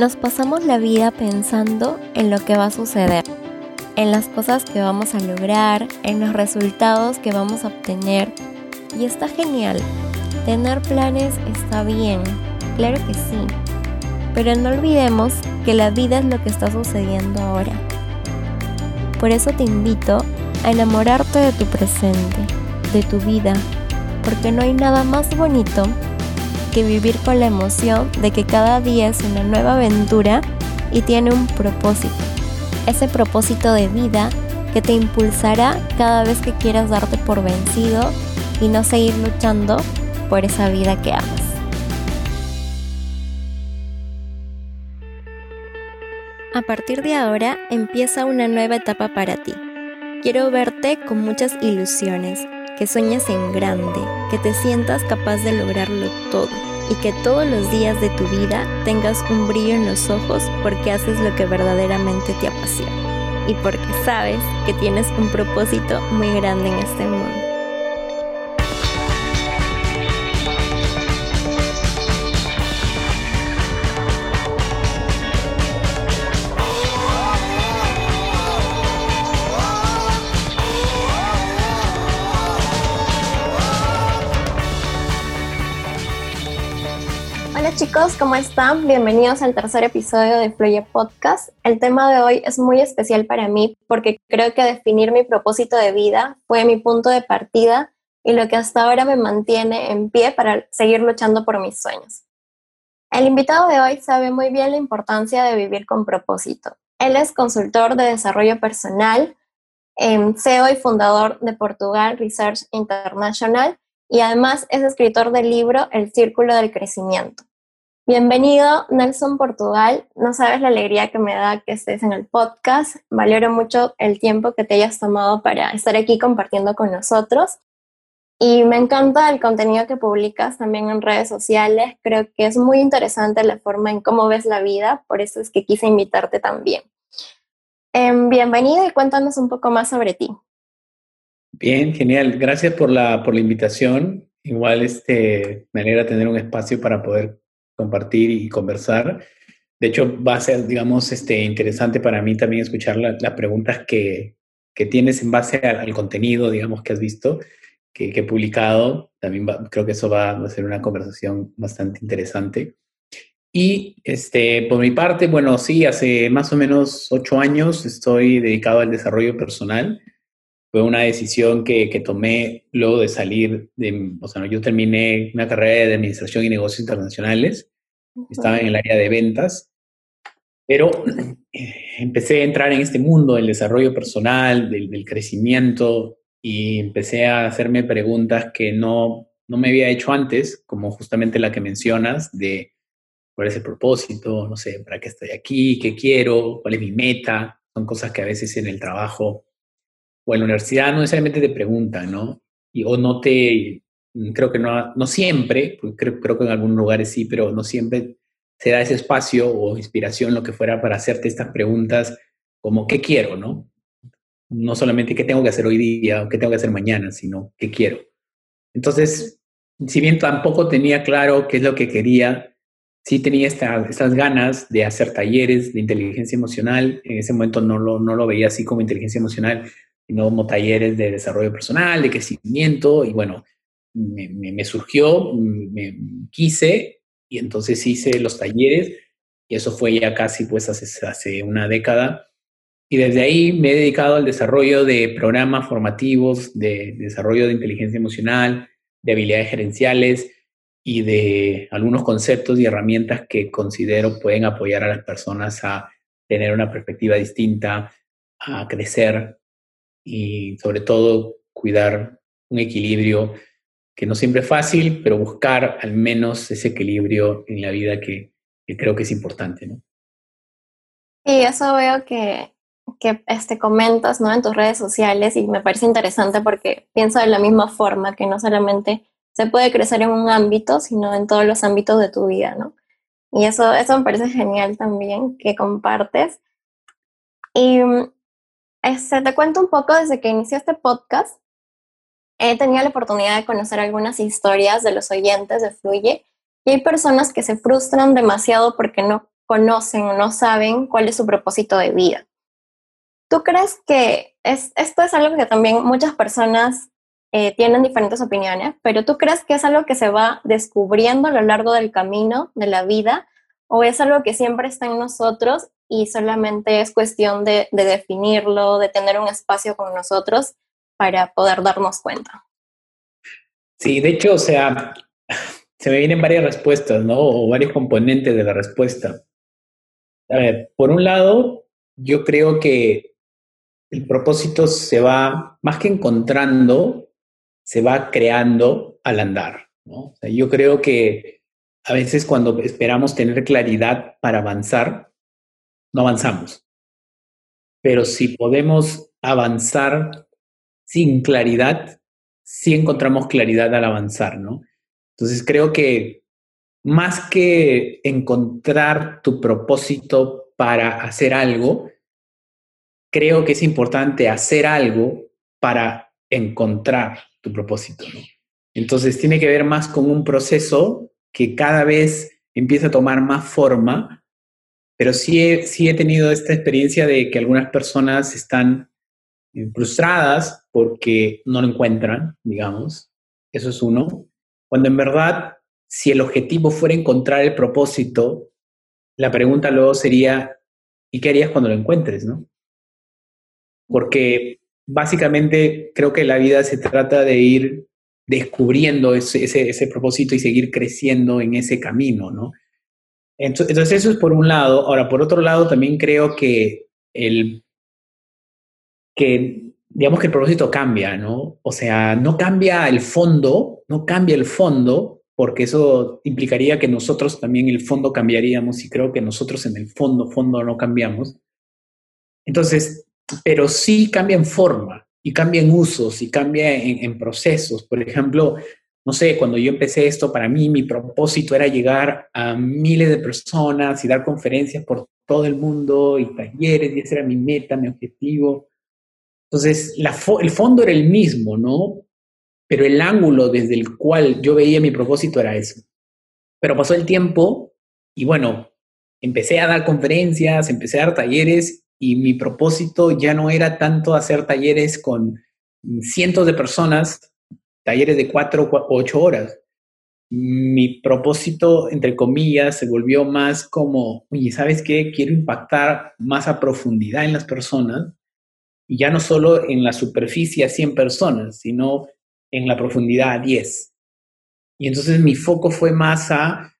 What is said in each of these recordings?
Nos pasamos la vida pensando en lo que va a suceder, en las cosas que vamos a lograr, en los resultados que vamos a obtener. Y está genial. Tener planes está bien, claro que sí. Pero no olvidemos que la vida es lo que está sucediendo ahora. Por eso te invito a enamorarte de tu presente, de tu vida, porque no hay nada más bonito que vivir con la emoción de que cada día es una nueva aventura y tiene un propósito. Ese propósito de vida que te impulsará cada vez que quieras darte por vencido y no seguir luchando por esa vida que amas. A partir de ahora empieza una nueva etapa para ti. Quiero verte con muchas ilusiones, que sueñes en grande, que te sientas capaz de lograrlo todo y que todos los días de tu vida tengas un brillo en los ojos porque haces lo que verdaderamente te apasiona y porque sabes que tienes un propósito muy grande en este mundo. Chicos, ¿cómo están? Bienvenidos al tercer episodio de Fluye Podcast. El tema de hoy es muy especial para mí porque creo que definir mi propósito de vida fue mi punto de partida y lo que hasta ahora me mantiene en pie para seguir luchando por mis sueños. El invitado de hoy sabe muy bien la importancia de vivir con propósito. Él es consultor de desarrollo personal, CEO y fundador de Portugal Research International y además es escritor del libro El Círculo del Crecimiento. Bienvenido, Nelson Portugal. No sabes la alegría que me da que estés en el podcast. Valoro mucho el tiempo que te hayas tomado para estar aquí compartiendo con nosotros. Y me encanta el contenido que publicas también en redes sociales. Creo que es muy interesante la forma en cómo ves la vida, por eso es que quise invitarte también. Em, bienvenido y cuéntanos un poco más sobre ti. Bien, genial. Gracias por la, por la invitación. Igual este, me alegra tener un espacio para poder compartir y conversar. De hecho, va a ser, digamos, este, interesante para mí también escuchar las preguntas que, que, tienes en base al, contenido, digamos, que has visto, que, he publicado. También creo que eso va, a ser una conversación bastante interesante. Y este, por mi parte, bueno, sí, hace más o menos ocho años estoy dedicado al desarrollo personal. Fue una decisión que, que tomé luego de salir de, o sea, yo terminé una carrera de administración y negocios internacionales estaba en el área de ventas, pero empecé a entrar en este mundo del desarrollo personal, del, crecimiento, y empecé a hacerme preguntas que no, no me había hecho antes, como justamente la que mencionas, de cuál es el propósito, no sé, para qué estoy aquí, qué quiero, cuál es mi meta. Son cosas que a veces en el trabajo o en la universidad no necesariamente te preguntan, ¿no? Y, o no te, creo que no, no siempre, creo, creo que en algunos lugares sí, pero no siempre se da ese espacio o inspiración, lo que fuera, para hacerte estas preguntas como ¿qué quiero? ¿no? No solamente qué tengo que hacer hoy día o qué tengo que hacer mañana, sino qué quiero. Entonces, si bien tampoco tenía claro qué es lo que quería, sí tenía estas ganas de hacer talleres de inteligencia emocional. En ese momento no lo, no lo veía así como inteligencia emocional, sino como talleres de desarrollo personal, de crecimiento y bueno, me, surgió, me quise y entonces hice los talleres y eso fue ya casi pues hace, hace una década. Y desde ahí me he dedicado al desarrollo de programas formativos, de, desarrollo de inteligencia emocional, de habilidades gerenciales y de algunos conceptos y herramientas que considero pueden apoyar a las personas a tener una perspectiva distinta, a crecer y sobre todo cuidar un equilibrio que no siempre es fácil, pero buscar al menos ese equilibrio en la vida que, creo que es importante, ¿no? Sí, eso veo que, que este, comentas ¿no? en tus redes sociales y me parece interesante porque pienso de la misma forma que no solamente se puede crecer en un ámbito, sino en todos los ámbitos de tu vida, ¿no? Y eso, eso me parece genial también que compartes. Y este, te cuento un poco desde que inicié este podcast, he tenido la oportunidad de conocer algunas historias de los oyentes de Fluye y hay personas que se frustran demasiado porque no conocen o no saben cuál es su propósito de vida. ¿Tú crees que es, esto es algo que también muchas personas eh, tienen diferentes opiniones, pero tú crees que es algo que se va descubriendo a lo largo del camino de la vida o es algo que siempre está en nosotros y solamente es cuestión de, de definirlo, de tener un espacio con nosotros para poder darnos cuenta? Sí, de hecho, o sea, se me vienen varias respuestas, ¿no? O varios componentes de la respuesta. A ver, por un lado, yo creo que el propósito se va, más que encontrando, se va creando al andar. ¿no? yo creo que a veces cuando esperamos tener claridad para avanzar, no avanzamos. Pero si podemos avanzar sin claridad, sí encontramos claridad al avanzar, ¿no? Entonces creo que más que encontrar tu propósito para hacer algo, creo que es importante hacer algo para encontrar tu propósito. ¿no? Entonces tiene que ver más con un proceso que cada vez empieza a tomar más forma, pero sí he, sí he tenido esta experiencia de que algunas personas están frustradas porque no lo encuentran, digamos. Eso es uno. Cuando en verdad, si el objetivo fuera encontrar el propósito, la pregunta luego sería, ¿y qué harías cuando lo encuentres, no? Porque básicamente creo que la vida se trata de ir descubriendo ese, propósito y seguir creciendo en ese camino, ¿no? Entonces, eso es por un lado. Ahora, por otro lado, también creo que el que digamos que el propósito cambia, ¿no? O sea, no cambia el fondo, no cambia el fondo, porque eso implicaría que nosotros también el fondo cambiaríamos y creo que nosotros en el fondo, fondo no cambiamos. Entonces, pero sí cambia en forma y cambia en usos y cambia en, procesos. Por ejemplo, no sé, cuando yo empecé esto, para mí mi propósito era llegar a miles de personas y dar conferencias por todo el mundo y talleres, y esa era mi meta, mi objetivo. Entonces, el fondo era el mismo, ¿no? Pero el ángulo desde el cual yo veía mi propósito era eso. Pero pasó el tiempo y bueno, empecé a dar conferencias, empecé a dar talleres y mi propósito ya no era tanto hacer talleres con cientos de personas, talleres de cuatro o ocho horas. Mi propósito, entre comillas, se volvió más como, oye, ¿sabes qué? Quiero impactar más a profundidad en las personas y ya no solo en la superficie a 100 personas, sino en la profundidad a 10. Y entonces mi foco fue más a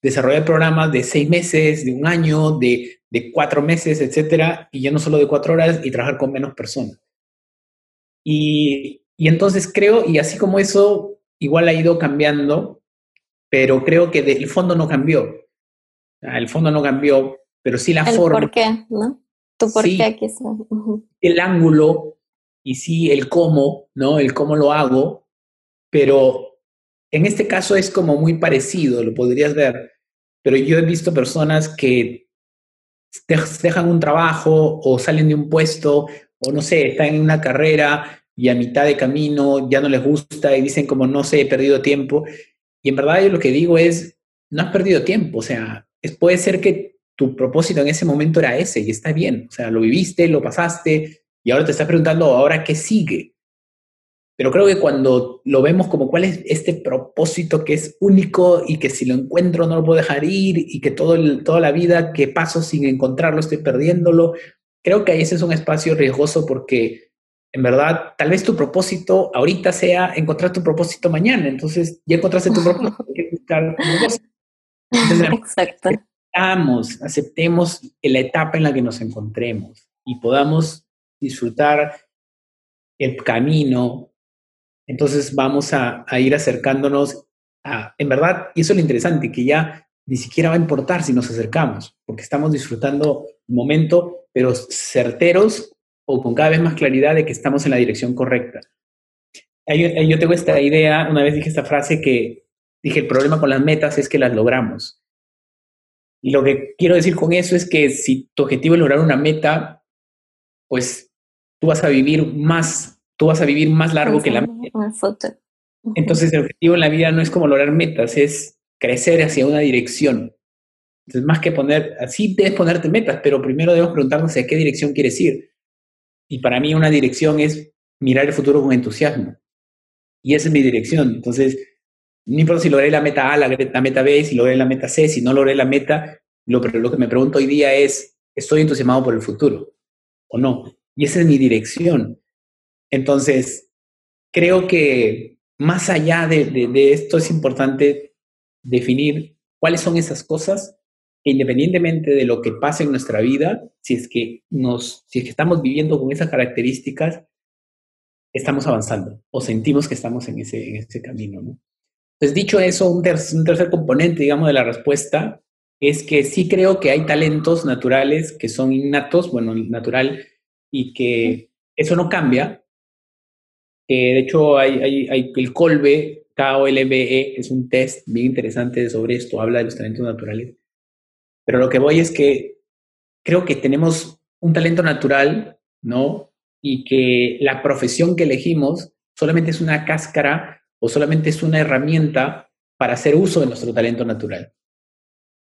desarrollar programas de seis meses, de un año, de de cuatro meses, etcétera, y ya no solo de cuatro horas y trabajar con menos personas. Y, y entonces creo, y así como eso, igual ha ido cambiando, pero creo que el fondo no cambió. El fondo no cambió, pero sí la el forma. ¿Por qué? ¿No? ¿Tu por qué aquí El ángulo y sí el cómo, ¿no? El cómo lo hago, pero en este caso es como muy parecido, lo podrías ver. Pero yo he visto personas que dejan un trabajo o salen de un puesto o no sé, están en una carrera y a mitad de camino ya no les gusta y dicen como no sé, he perdido tiempo. Y en verdad yo lo que digo es, no has perdido tiempo, o sea, es, puede ser que tu propósito en ese momento era ese y está bien, o sea, lo viviste, lo pasaste y ahora te estás preguntando, ahora qué sigue. Pero creo que cuando lo vemos como cuál es este propósito que es único y que si lo encuentro no lo puedo dejar ir y que todo toda la vida que paso sin encontrarlo estoy perdiéndolo, creo que ese es un espacio riesgoso porque en verdad tal vez tu propósito ahorita sea encontrar tu propósito mañana. Entonces ya encontraste tu propósito, Exacto. Aceptamos, aceptemos la etapa en la que nos encontremos y podamos disfrutar el camino, entonces vamos a, ir acercándonos a, en verdad, y eso es lo interesante, que ya ni siquiera va a importar si nos acercamos, porque estamos disfrutando el momento, pero certeros o con cada vez más claridad de que estamos en la dirección correcta. Yo tengo esta idea, una vez dije esta frase que dije, el problema con las metas es que las logramos. Y lo que quiero decir con eso es que si tu objetivo es lograr una meta, pues tú vas a vivir más tú vas a vivir más largo que la meta. Entonces el objetivo en la vida no es como lograr metas, es crecer hacia una dirección. Entonces, más que poner, así debes ponerte metas, pero primero debemos preguntarnos a qué dirección quieres ir. Y para mí una dirección es mirar el futuro con entusiasmo. Y esa es mi dirección. Entonces, no importa si logré la meta A, la, meta B, si logré la meta C, si no logré la meta, lo, que me pregunto hoy día es, ¿estoy entusiasmado por el futuro o no? Y esa es mi dirección. Entonces, creo que más allá de, esto es importante definir cuáles son esas cosas que independientemente de lo que pase en nuestra vida, si es que, nos, si estamos viviendo con esas características, estamos avanzando o sentimos que estamos en ese, en ese camino. ¿no? Entonces, dicho eso, un, un tercer componente, digamos, de la respuesta es que sí creo que hay talentos naturales que son innatos, bueno, natural, y que eso no cambia. de hecho, hay el Colbe, K-O-L-B-E, es un test bien interesante sobre esto, habla de los talentos naturales. Pero lo que voy es que creo que tenemos un talento natural, ¿no? Y que la profesión que elegimos solamente es una cáscara o solamente es una herramienta para hacer uso de nuestro talento natural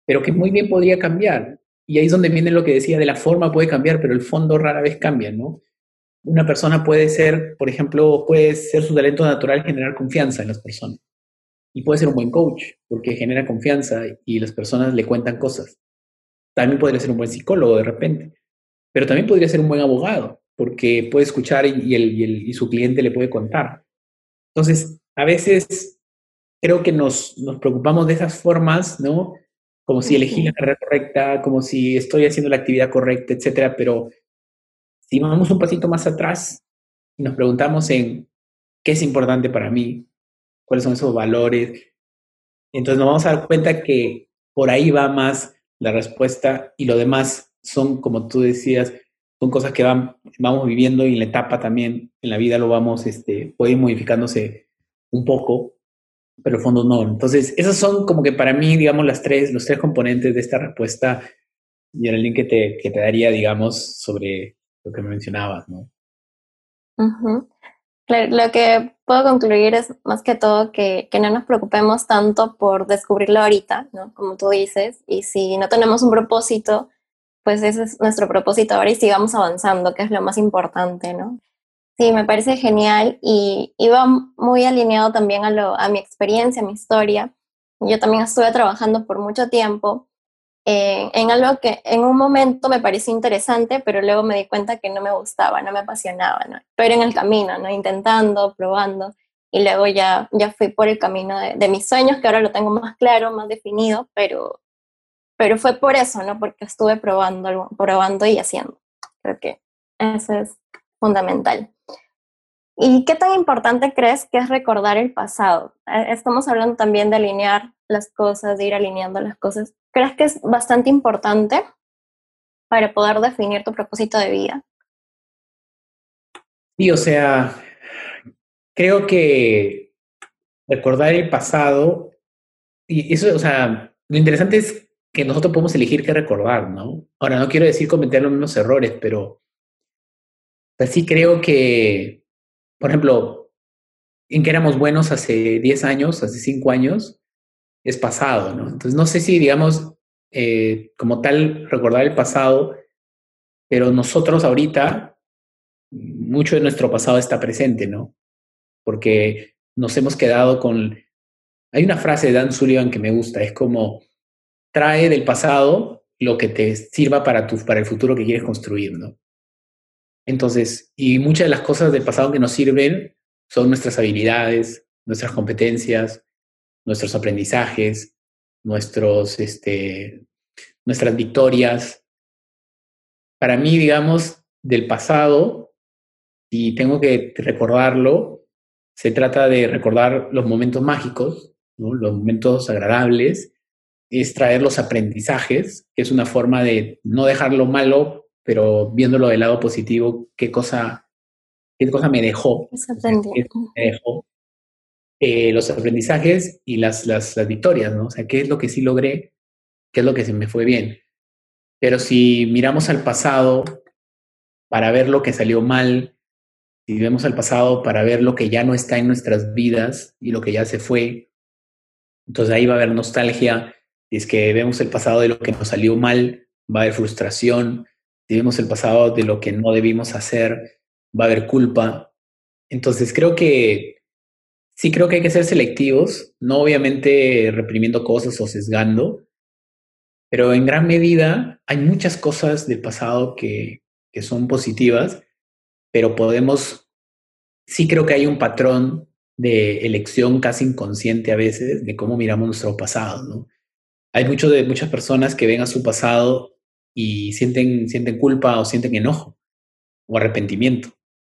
pero que muy bien podría cambiar. Y ahí es donde viene lo que decía de la forma puede cambiar, pero el fondo rara vez cambia, ¿no? Una persona puede ser, por ejemplo, puede ser su talento natural generar confianza en las personas. Y puede ser un buen coach, porque genera confianza y las personas le cuentan cosas. También podría ser un buen psicólogo de repente, pero también podría ser un buen abogado, porque puede escuchar y, el, y, su cliente le puede contar. Entonces, a veces creo que nos, nos preocupamos de esas formas, ¿no? como si elegí la carrera correcta, como si estoy haciendo la actividad correcta, etcétera, pero si vamos un pasito más atrás y nos preguntamos en qué es importante para mí, cuáles son esos valores, entonces nos vamos a dar cuenta que por ahí va más la respuesta y lo demás son, como tú decías, son cosas que van, vamos viviendo y en la etapa también, en la vida lo vamos, este, puede ir modificándose un poco, pero el fondo no. Entonces, esos son como que para mí, digamos, las tres, los tres componentes de esta respuesta y el link que te, que te daría, digamos, sobre lo que me mencionabas, ¿no? lo que puedo concluir es más que todo que, que, no nos preocupemos tanto por descubrirlo ahorita, ¿no? Como tú dices, y si no tenemos un propósito, pues ese es nuestro propósito ahora y sigamos avanzando, que es lo más importante, ¿no? Sí, me parece genial y, iba va muy alineado también a, lo, a mi experiencia, a mi historia. Yo también estuve trabajando por mucho tiempo eh, en algo que en un momento me pareció interesante, pero luego me di cuenta que no me gustaba, no me apasionaba, ¿no? Pero en el camino, ¿no? Intentando, probando y luego ya, ya fui por el camino de, de, mis sueños, que ahora lo tengo más claro, más definido, pero, pero fue por eso, ¿no? Porque estuve probando, probando y haciendo. Creo que eso es fundamental. ¿Y qué tan importante crees que es recordar el pasado? Eh, estamos hablando también de alinear las cosas, de ir alineando las cosas. ¿Crees que es bastante importante para poder definir tu propósito de vida? Sí, o sea, creo que recordar el pasado, y eso, o sea, lo interesante es que nosotros podemos elegir qué recordar, ¿no? Ahora, no quiero decir cometer los mismos errores, pero sí creo que por ejemplo, en que éramos buenos hace 10 años, hace 5 años, es pasado, ¿no? Entonces, no sé si, digamos, eh, como tal, recordar el pasado, pero nosotros ahorita, mucho de nuestro pasado está presente, ¿no? Porque nos hemos quedado con... Hay una frase de Dan Sullivan que me gusta, es como, trae del pasado lo que te sirva para, tu, para el futuro que quieres construir, ¿no? Entonces, y muchas de las cosas del pasado que nos sirven son nuestras habilidades, nuestras competencias, nuestros aprendizajes, nuestros, este, nuestras victorias. Para mí, digamos, del pasado, y tengo que recordarlo, se trata de recordar los momentos mágicos, los momentos agradables, es traer los aprendizajes, que es una forma de no dejar lo malo pero viéndolo del lado positivo, qué cosa, qué cosa me dejó. me dejó eh, los aprendizajes y las, las, las, victorias, ¿no? O sea, qué es lo que sí logré, qué es lo que se me fue bien. Pero si miramos al pasado para ver lo que salió mal, si vemos al pasado para ver lo que ya no está en nuestras vidas y lo que ya se fue, entonces ahí va a haber nostalgia Si es que vemos el pasado de lo que nos salió mal, va a haber frustración. Si vemos el pasado de lo que no debimos hacer, va a haber culpa. Entonces creo que sí creo que hay que ser selectivos, no obviamente reprimiendo cosas o sesgando, pero en gran medida hay muchas cosas del pasado que, que son positivas, pero podemos, sí creo que hay un patrón de elección casi inconsciente a veces de cómo miramos nuestro pasado, ¿no? Hay mucho de, muchas personas que ven a su pasado y sienten, sienten culpa o sienten enojo o arrepentimiento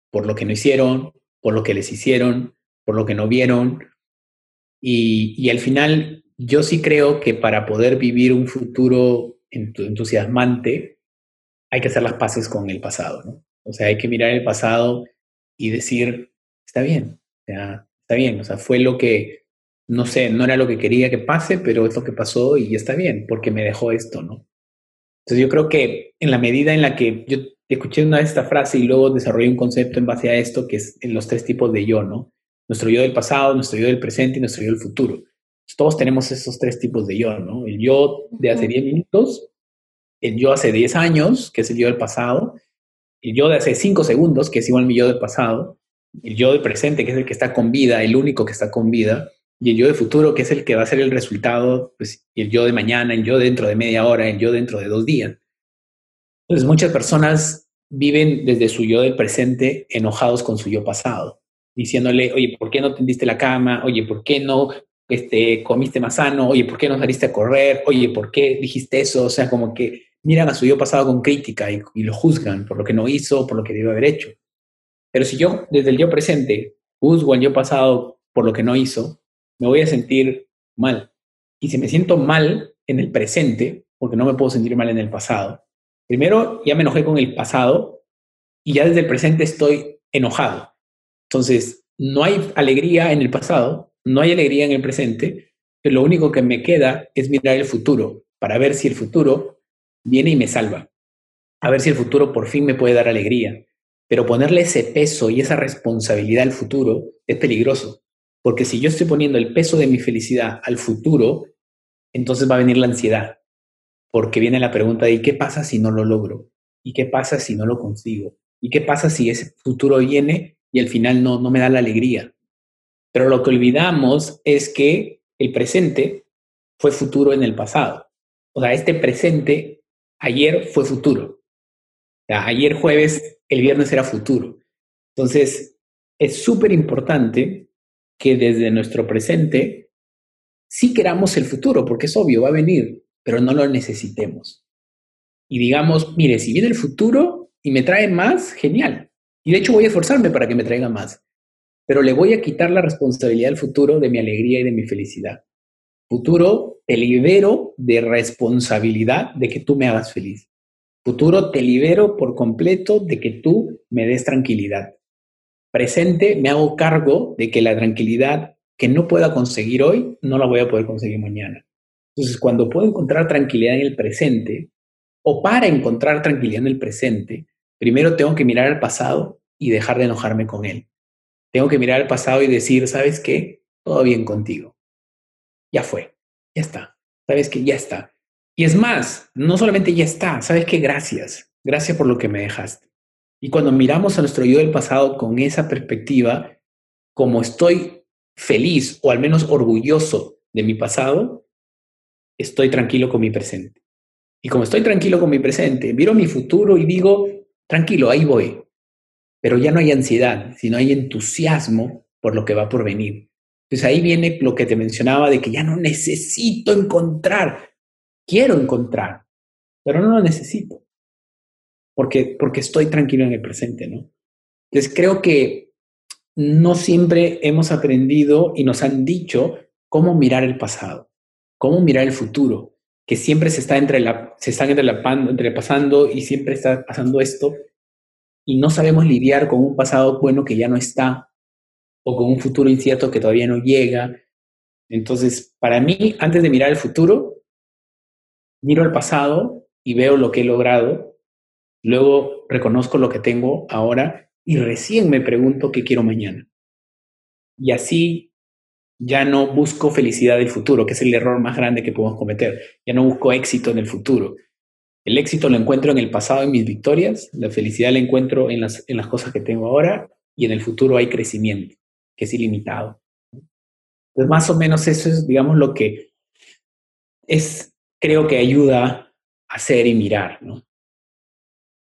por lo que no hicieron, por lo que les hicieron, por lo que no vieron. Y, y al final yo sí creo que para poder vivir un futuro entusiasmante hay que hacer las paces con el pasado, ¿no? O sea, hay que mirar el pasado y decir, está bien, está bien, o sea, fue lo que, no sé, no era lo que quería que pase, pero es lo que pasó y está bien, porque me dejó esto, ¿no? Entonces yo creo que en la medida en la que yo escuché una vez esta frase y luego desarrollé un concepto en base a esto, que es en los tres tipos de yo, ¿no? Nuestro yo del pasado, nuestro yo del presente y nuestro yo del futuro todos tenemos esos tres tipos de yo, ¿no? El yo de hace 10 minutos, el yo hace 10 años, que es el yo del pasado, el yo de hace 5 segundos, que es igual mi yo del pasado, el yo del presente, que es el que está con vida, el único que está con vida, y el yo del futuro, que es el que va a ser el resultado, pues, y el yo de mañana, el yo dentro de media hora, el yo dentro de dos días. Entonces, muchas personas viven desde su yo del presente enojados con su yo pasado, diciéndole, oye, ¿por qué no tendiste la cama? Oye, ¿por qué no este, comiste más sano, oye, ¿por qué no saliste a correr? Oye, ¿por qué dijiste eso? O sea, como que miran a su yo pasado con crítica y, lo juzgan por lo que no hizo, por lo que debió haber hecho. Pero si yo, desde el yo presente, juzgo al yo pasado por lo que no hizo, me voy a sentir mal. Y si me siento mal en el presente, porque no me puedo sentir mal en el pasado, primero ya me enojé con el pasado y ya desde el presente estoy enojado. Entonces, no hay alegría en el pasado, no hay alegría en el presente, pero lo único que me queda es mirar el futuro para ver si el futuro viene y me salva. A ver si el futuro por fin me puede dar alegría. Pero ponerle ese peso y esa responsabilidad al futuro es peligroso, porque si yo estoy poniendo el peso de mi felicidad al futuro, entonces va a venir la ansiedad, porque viene la pregunta de qué pasa si no lo logro? ¿Y qué pasa si no lo consigo? ¿Y qué pasa si ese futuro viene y al final no, no me da la alegría? Pero lo que olvidamos es que el presente fue futuro en el pasado. O sea, este presente ayer fue futuro. O sea, ayer jueves, el viernes era futuro. Entonces, es súper importante que desde nuestro presente sí queramos el futuro, porque es obvio, va a venir, pero no lo necesitemos. Y digamos, mire, si viene el futuro y me trae más, genial. Y de hecho voy a esforzarme para que me traiga más pero le voy a quitar la responsabilidad al futuro de mi alegría y de mi felicidad. Futuro, te libero de responsabilidad de que tú me hagas feliz. Futuro, te libero por completo de que tú me des tranquilidad. Presente, me hago cargo de que la tranquilidad que no pueda conseguir hoy, no la voy a poder conseguir mañana. Entonces, cuando puedo encontrar tranquilidad en el presente, o para encontrar tranquilidad en el presente, primero tengo que mirar al pasado y dejar de enojarme con él. Tengo que mirar al pasado y decir, ¿sabes qué? Todo bien contigo. Ya fue, ya está. ¿Sabes qué? Ya está. Y es más, no solamente ya está, ¿sabes qué? Gracias. Gracias por lo que me dejaste. Y cuando miramos a nuestro yo del pasado con esa perspectiva, como estoy feliz o al menos orgulloso de mi pasado, estoy tranquilo con mi presente. Y como estoy tranquilo con mi presente, miro mi futuro y digo, tranquilo, ahí voy pero ya no hay ansiedad, sino hay entusiasmo por lo que va por venir. Entonces ahí viene lo que te mencionaba de que ya no necesito encontrar, quiero encontrar, pero no lo necesito, porque, porque estoy tranquilo en el presente, ¿no? Entonces creo que no siempre hemos aprendido y nos han dicho cómo mirar el pasado, cómo mirar el futuro, que siempre se está entre la, se están entrepasando y siempre está pasando esto y no sabemos lidiar con un pasado bueno que ya no está o con un futuro incierto que todavía no llega. Entonces, para mí, antes de mirar el futuro, miro el pasado y veo lo que he logrado, luego reconozco lo que tengo ahora y recién me pregunto qué quiero mañana. Y así ya no busco felicidad del futuro, que es el error más grande que podemos cometer. Ya no busco éxito en el futuro. El éxito lo encuentro en el pasado, en mis victorias, la felicidad la encuentro en las, en las cosas que tengo ahora y en el futuro hay crecimiento, que es ilimitado. Entonces, más o menos eso es, digamos, lo que es, creo que ayuda a ser y mirar, ¿no?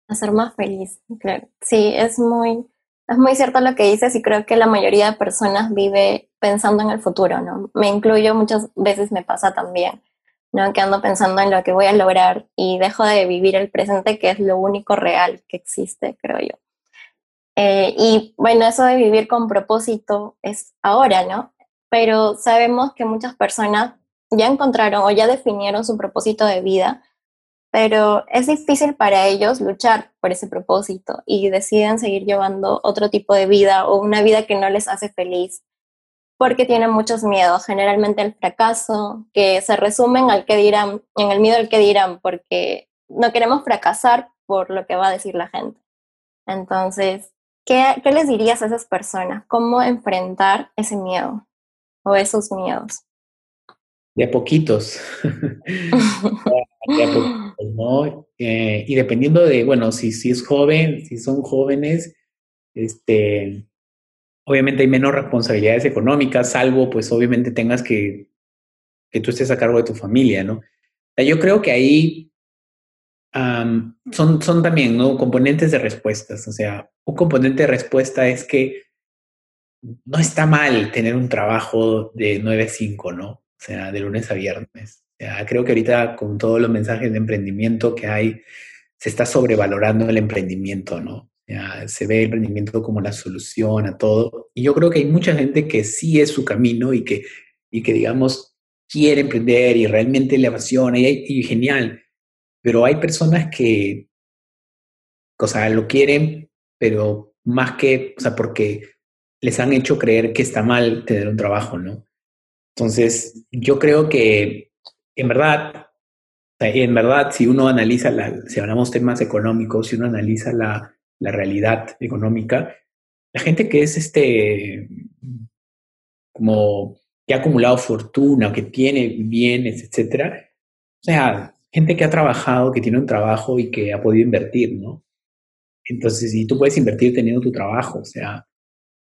A ser más feliz, claro. Sí, es muy, es muy cierto lo que dices y creo que la mayoría de personas vive pensando en el futuro, ¿no? Me incluyo, muchas veces me pasa también, ¿no? Que ando pensando en lo que voy a lograr y dejo de vivir el presente, que es lo único real que existe, creo yo. Eh, y bueno, eso de vivir con propósito es ahora, ¿no? Pero sabemos que muchas personas ya encontraron o ya definieron su propósito de vida pero es difícil para ellos luchar por ese propósito y deciden seguir llevando otro tipo de vida o una vida que no les hace feliz porque tienen muchos miedos, generalmente el fracaso, que se resumen al que dirán, en el miedo al que dirán, porque no queremos fracasar por lo que va a decir la gente. Entonces, ¿qué, qué les dirías a esas personas? ¿Cómo enfrentar ese miedo o esos miedos? De a poquitos. ¿no? Eh, y dependiendo de, bueno, si, si es joven, si son jóvenes, este, obviamente hay menos responsabilidades económicas, salvo pues obviamente tengas que, que tú estés a cargo de tu familia, ¿no? yo creo que ahí son, son también, ¿no? Componentes de respuestas, o sea, un componente de respuesta es que no está mal tener un trabajo de 9 a 5, ¿no? O sea, de lunes a viernes creo que ahorita con todos los mensajes de emprendimiento que hay, se está sobrevalorando el emprendimiento, ¿no? se ve el emprendimiento como la solución a todo. Y yo creo que hay mucha gente que sí es su camino y que, y que digamos, quiere emprender y realmente le apasiona y, y genial. Pero hay personas que, o sea, lo quieren, pero más que, o sea, porque les han hecho creer que está mal tener un trabajo, ¿no? Entonces, yo creo que en verdad, en verdad, si uno analiza, la, si hablamos temas económicos, si uno analiza la, la realidad económica, la gente que es este, como que ha acumulado fortuna, que tiene bienes, etcétera, o sea, gente que ha trabajado, que tiene un trabajo y que ha podido invertir, ¿no? Entonces, si tú puedes invertir teniendo tu trabajo, o sea,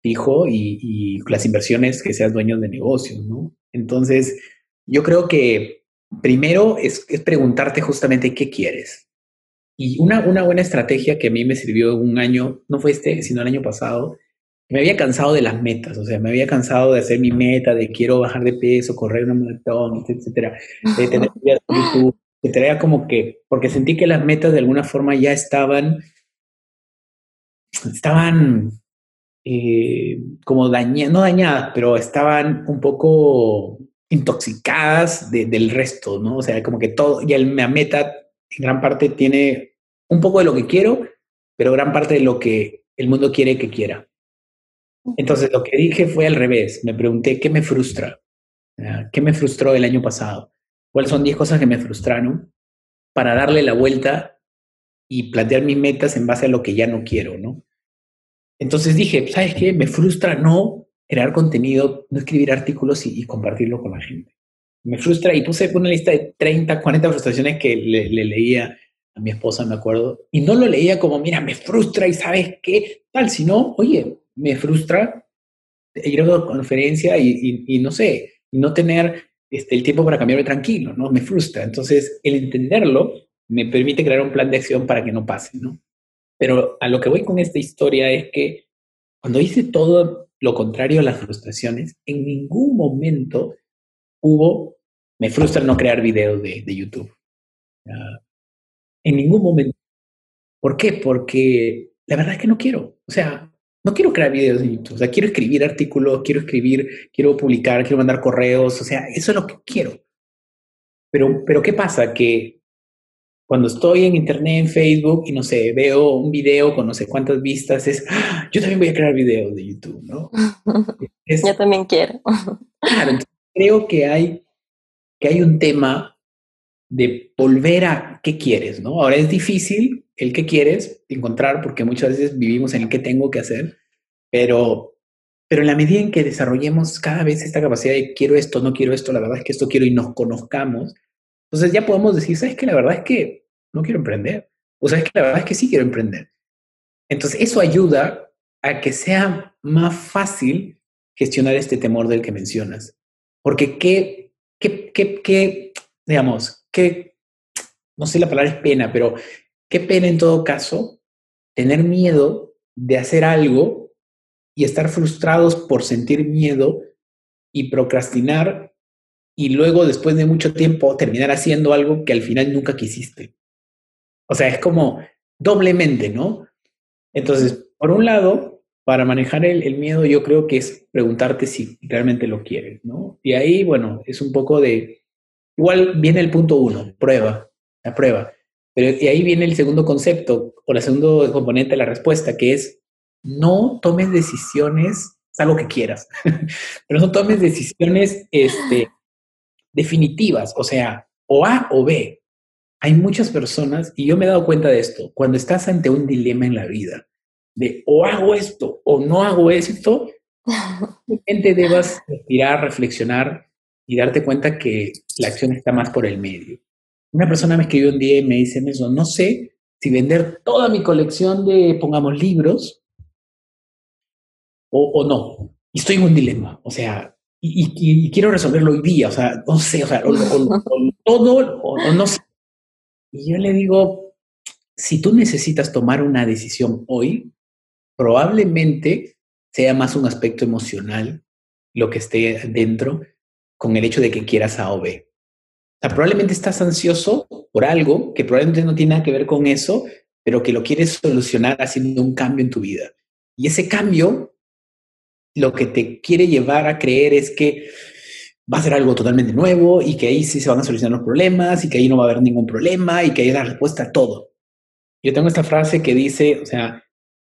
fijo y, y las inversiones que seas dueño de negocios, ¿no? Entonces, yo creo que Primero es, preguntarte justamente qué quieres. Y una, una buena estrategia que a mí me sirvió un año, no fue este, sino el año pasado, me había cansado de las metas, o sea, me había cansado de hacer mi meta, de quiero bajar de peso, correr una maratón, etcétera, de tener YouTube, traía como que, porque sentí que las metas de alguna forma ya estaban, estaban eh, como dañadas, no dañadas, pero estaban un poco intoxicadas del resto, ¿no? O sea, como que todo, ya el, meta en gran parte tiene un poco de lo que quiero, pero gran parte de lo que el mundo quiere que quiera. Entonces, lo que dije fue al revés. Me pregunté, ¿qué me frustra? ¿Qué me frustró el año pasado? ¿Cuáles son 10 cosas que me frustraron? Para darle la vuelta y plantear mis metas en base a lo que ya no quiero, ¿no? Entonces dije, ¿sabes qué? Me frustra no crear contenido, no escribir artículos y, compartirlo con la gente. Me frustra y puse una lista de 30, 40 frustraciones que le, leía a mi esposa, me acuerdo, y no lo leía como, mira, me frustra y sabes qué, tal, sino, oye, me frustra ir a una conferencia y, y, no sé, no tener este, el tiempo para cambiarme tranquilo, ¿no? Me frustra. Entonces, el entenderlo me permite crear un plan de acción para que no pase, ¿no? Pero a lo que voy con esta historia es que cuando hice todo lo contrario a las frustraciones, en ningún momento hubo, me frustra no crear videos de, YouTube. en ningún momento. ¿Por qué? Porque la verdad es que no quiero. O sea, no quiero crear videos de YouTube. O sea, quiero escribir artículos, quiero escribir, quiero publicar, quiero mandar correos. O sea, eso es lo que quiero. Pero, pero ¿qué pasa? Que cuando estoy en internet, en Facebook, y no sé, veo un video con no sé cuántas vistas, es, ¡Ah! yo también voy a crear videos de YouTube, ¿no? yo también quiero. claro, creo que hay, que hay un tema de volver a qué quieres, ¿no? Ahora es difícil el qué quieres encontrar porque muchas veces vivimos en el que tengo que hacer, pero, Pero en la medida en que desarrollemos cada vez esta capacidad de quiero esto, no quiero esto, la verdad es que esto quiero y nos conozcamos, entonces ya podemos decir, ¿sabes que La verdad es que no quiero emprender. O sabes que la verdad es que sí quiero emprender. Entonces eso ayuda a que sea más fácil gestionar este temor del que mencionas. Porque qué, qué, qué, qué digamos, qué, no sé la palabra es pena, pero qué pena en todo caso tener miedo de hacer algo y estar frustrados por sentir miedo y procrastinar y luego después de mucho tiempo terminar haciendo algo que al final nunca quisiste. O sea, es como doblemente, ¿no? Entonces, por un lado, para manejar el, miedo yo creo que es preguntarte si realmente lo quieres, ¿no? Y ahí, bueno, es un poco de, igual viene el punto uno, prueba, la prueba. Pero y ahí viene el segundo concepto o el segundo componente de la respuesta, que es no tomes decisiones, algo que quieras, pero no tomes decisiones este, definitivas, o sea, o A o B. Hay muchas personas, y yo me he dado cuenta de esto, cuando estás ante un dilema en la vida, de o hago esto o no hago esto, gente debas respirar, reflexionar y darte cuenta que la acción está más por el medio. Una persona me escribió un día y me dice eso, no sé si vender toda mi colección de, pongamos, libros o, no. Y estoy en un dilema, o sea, y, quiero resolverlo hoy día, o sea, no sé, o sea, o, todo o no sé. Y yo le digo, si tú necesitas tomar una decisión hoy, probablemente sea más un aspecto emocional lo que esté dentro con el hecho de que quieras A o B. O sea, probablemente estás ansioso por algo que probablemente no tiene nada que ver con eso, pero que lo quieres solucionar haciendo un cambio en tu vida. Y ese cambio, lo que te quiere llevar a creer es que va a ser algo totalmente nuevo y que ahí sí se van a solucionar los problemas y que ahí no va a haber ningún problema y que hay la respuesta a todo. Yo tengo esta frase que dice, o sea,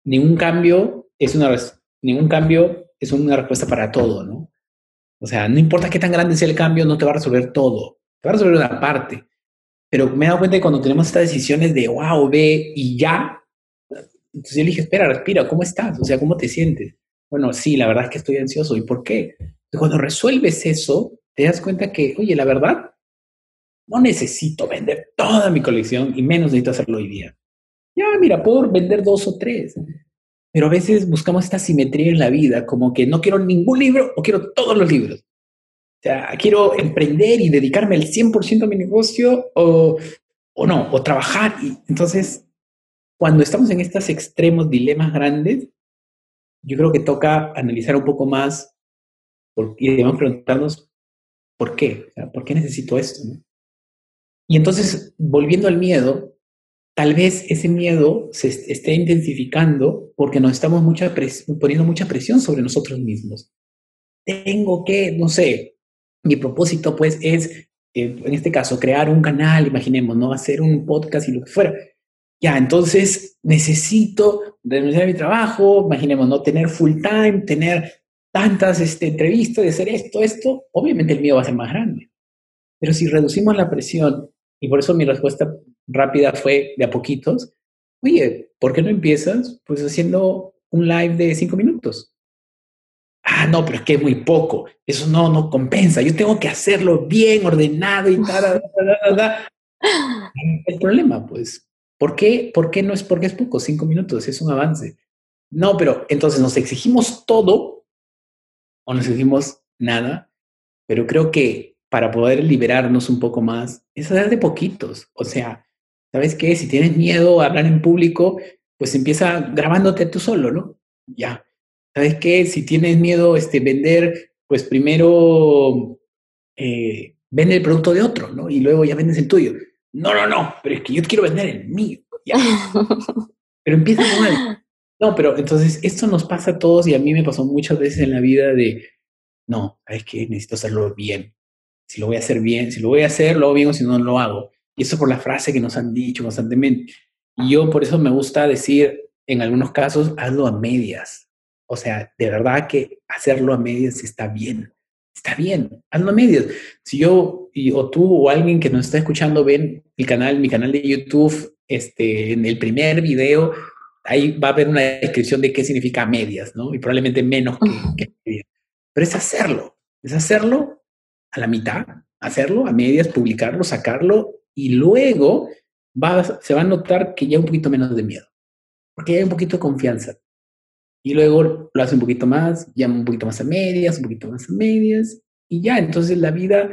ningún cambio es una, ningún cambio es una respuesta para todo, ¿no? O sea, no importa qué tan grande sea el cambio, no te va a resolver todo, te va a resolver una parte. Pero me he dado cuenta que cuando tenemos estas decisiones de wow, ve y ya, entonces yo le dije, espera, respira, ¿cómo estás? O sea, ¿cómo te sientes? Bueno, sí, la verdad es que estoy ansioso. ¿Y por qué? Cuando resuelves eso, te das cuenta que, oye, la verdad, no necesito vender toda mi colección y menos necesito hacerlo hoy día. Ya, mira, puedo vender dos o tres. Pero a veces buscamos esta simetría en la vida, como que no quiero ningún libro o quiero todos los libros. O sea, quiero emprender y dedicarme al 100% a mi negocio o, o no, o trabajar. Y entonces, cuando estamos en estos extremos dilemas grandes, yo creo que toca analizar un poco más y debemos preguntarnos por qué, por qué necesito esto. Y entonces, volviendo al miedo, tal vez ese miedo se esté intensificando porque nos estamos mucha poniendo mucha presión sobre nosotros mismos. Tengo que, no sé, mi propósito pues es, eh, en este caso, crear un canal, imaginemos, ¿no? Hacer un podcast y lo que fuera. Ya, entonces necesito renunciar a mi trabajo, imaginemos, ¿no? Tener full time, tener tantas este, entrevistas, de hacer esto, esto, obviamente el miedo va a ser más grande. Pero si reducimos la presión, y por eso mi respuesta rápida fue de a poquitos. Oye, ¿por qué no empiezas? Pues haciendo un live de cinco minutos. Ah, no, pero es que es muy poco. Eso no, no compensa. Yo tengo que hacerlo bien, ordenado y tal. El problema, pues, ¿por qué? ¿Por qué no es porque es poco? Cinco minutos es un avance. No, pero entonces nos exigimos todo o nos exigimos nada, pero creo que para poder liberarnos un poco más es hacer de poquitos. O sea, ¿Sabes qué? Si tienes miedo a hablar en público, pues empieza grabándote tú solo, ¿no? Ya. ¿Sabes qué? Si tienes miedo a este, vender, pues primero eh, vende el producto de otro, ¿no? Y luego ya vendes el tuyo. No, no, no, pero es que yo quiero vender el mío. Ya. pero empieza mal. No, pero entonces esto nos pasa a todos y a mí me pasó muchas veces en la vida de, no, ¿sabes qué? Necesito hacerlo bien. Si lo voy a hacer bien, si lo voy a hacer, lo hago bien o si no, no lo hago. Y eso por la frase que nos han dicho constantemente. Y yo por eso me gusta decir, en algunos casos, hazlo a medias. O sea, de verdad que hacerlo a medias está bien. Está bien, hazlo a medias. Si yo y, o tú o alguien que nos está escuchando ven el canal, mi canal de YouTube, este, en el primer video, ahí va a haber una descripción de qué significa medias, ¿no? Y probablemente menos que, que medias. Pero es hacerlo, es hacerlo a la mitad, hacerlo a medias, publicarlo, sacarlo y luego va, se va a notar que ya hay un poquito menos de miedo, porque ya hay un poquito de confianza. Y luego lo hace un poquito más, llama un poquito más a medias, un poquito más a medias, y ya, entonces la vida,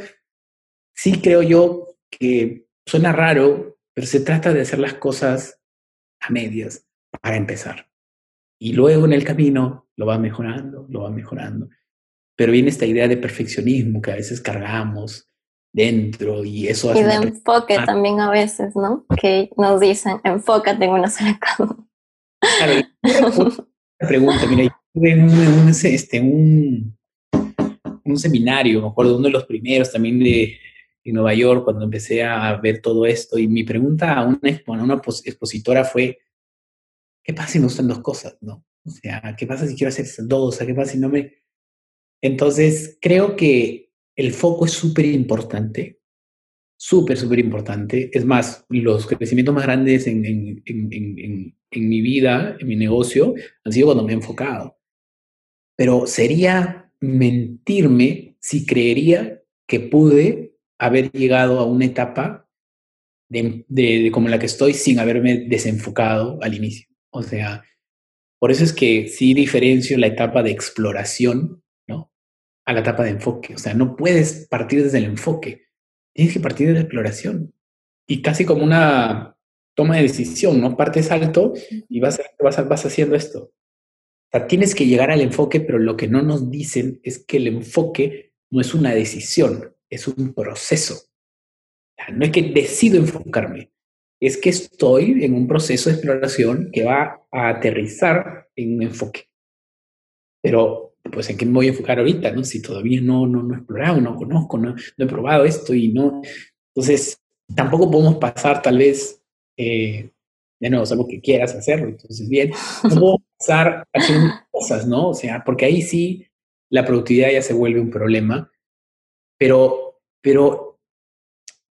sí creo yo que suena raro, pero se trata de hacer las cosas a medias para empezar. Y luego en el camino lo va mejorando, lo va mejorando. Pero viene esta idea de perfeccionismo que a veces cargamos dentro y eso hace... Y de enfoque ah. también a veces, ¿no? Que nos dicen, enfócate en una sola cosa. Claro, pregunta, mira, tuve un, un, este, un, un seminario, me acuerdo, uno de los primeros también de, de, Nueva York, cuando empecé a ver todo esto, y mi pregunta a una, a una expositora fue, ¿qué pasa si me gustan dos cosas, no? O sea, ¿qué pasa si quiero hacer dos? ¿qué pasa si no me... Entonces, creo que el foco es súper importante, súper, súper importante. Es más, los crecimientos más grandes en, en, en, en, mi vida, en mi negocio, han sido cuando me he enfocado. Pero sería mentirme si creería que pude haber llegado a una etapa de, de, como la que estoy sin haberme desenfocado al inicio. O sea, por eso es que sí diferencio la etapa de exploración, ¿no? A la etapa de enfoque. O sea, no puedes partir desde el enfoque, tienes que partir de la exploración. Y casi como una toma de decisión, ¿no? Partes alto y vas, vas, vas haciendo esto. O sea, tienes que llegar al enfoque, pero lo que no nos dicen es que el enfoque no es una decisión, es un proceso. No es que decido enfocarme, es que estoy en un proceso de exploración que va a aterrizar en un enfoque. Pero, pues, ¿en qué me voy a enfocar ahorita? No? Si todavía no, no, no he explorado, no conozco, no, no he probado esto y no. Entonces, tampoco podemos pasar, tal vez, eh, de nuevo, algo que quieras hacerlo. Entonces, bien, no podemos pasar haciendo cosas, ¿no? O sea, porque ahí sí la productividad ya se vuelve un problema. Pero, pero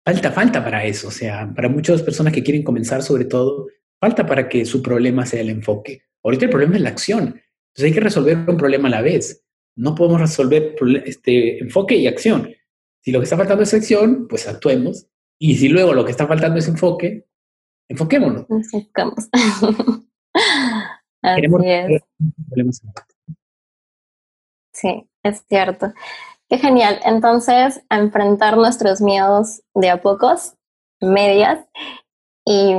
falta, falta para eso. O sea, para muchas personas que quieren comenzar sobre todo, falta para que su problema sea el enfoque. Ahorita el problema es la acción. Entonces hay que resolver un problema a la vez. No podemos resolver este enfoque y acción. Si lo que está faltando es acción, pues actuemos. Y si luego lo que está faltando es enfoque, enfoquémonos. Enfocamos. Queremos es. Sí, es cierto. Qué genial. Entonces, a enfrentar nuestros miedos de a pocos, medias. Y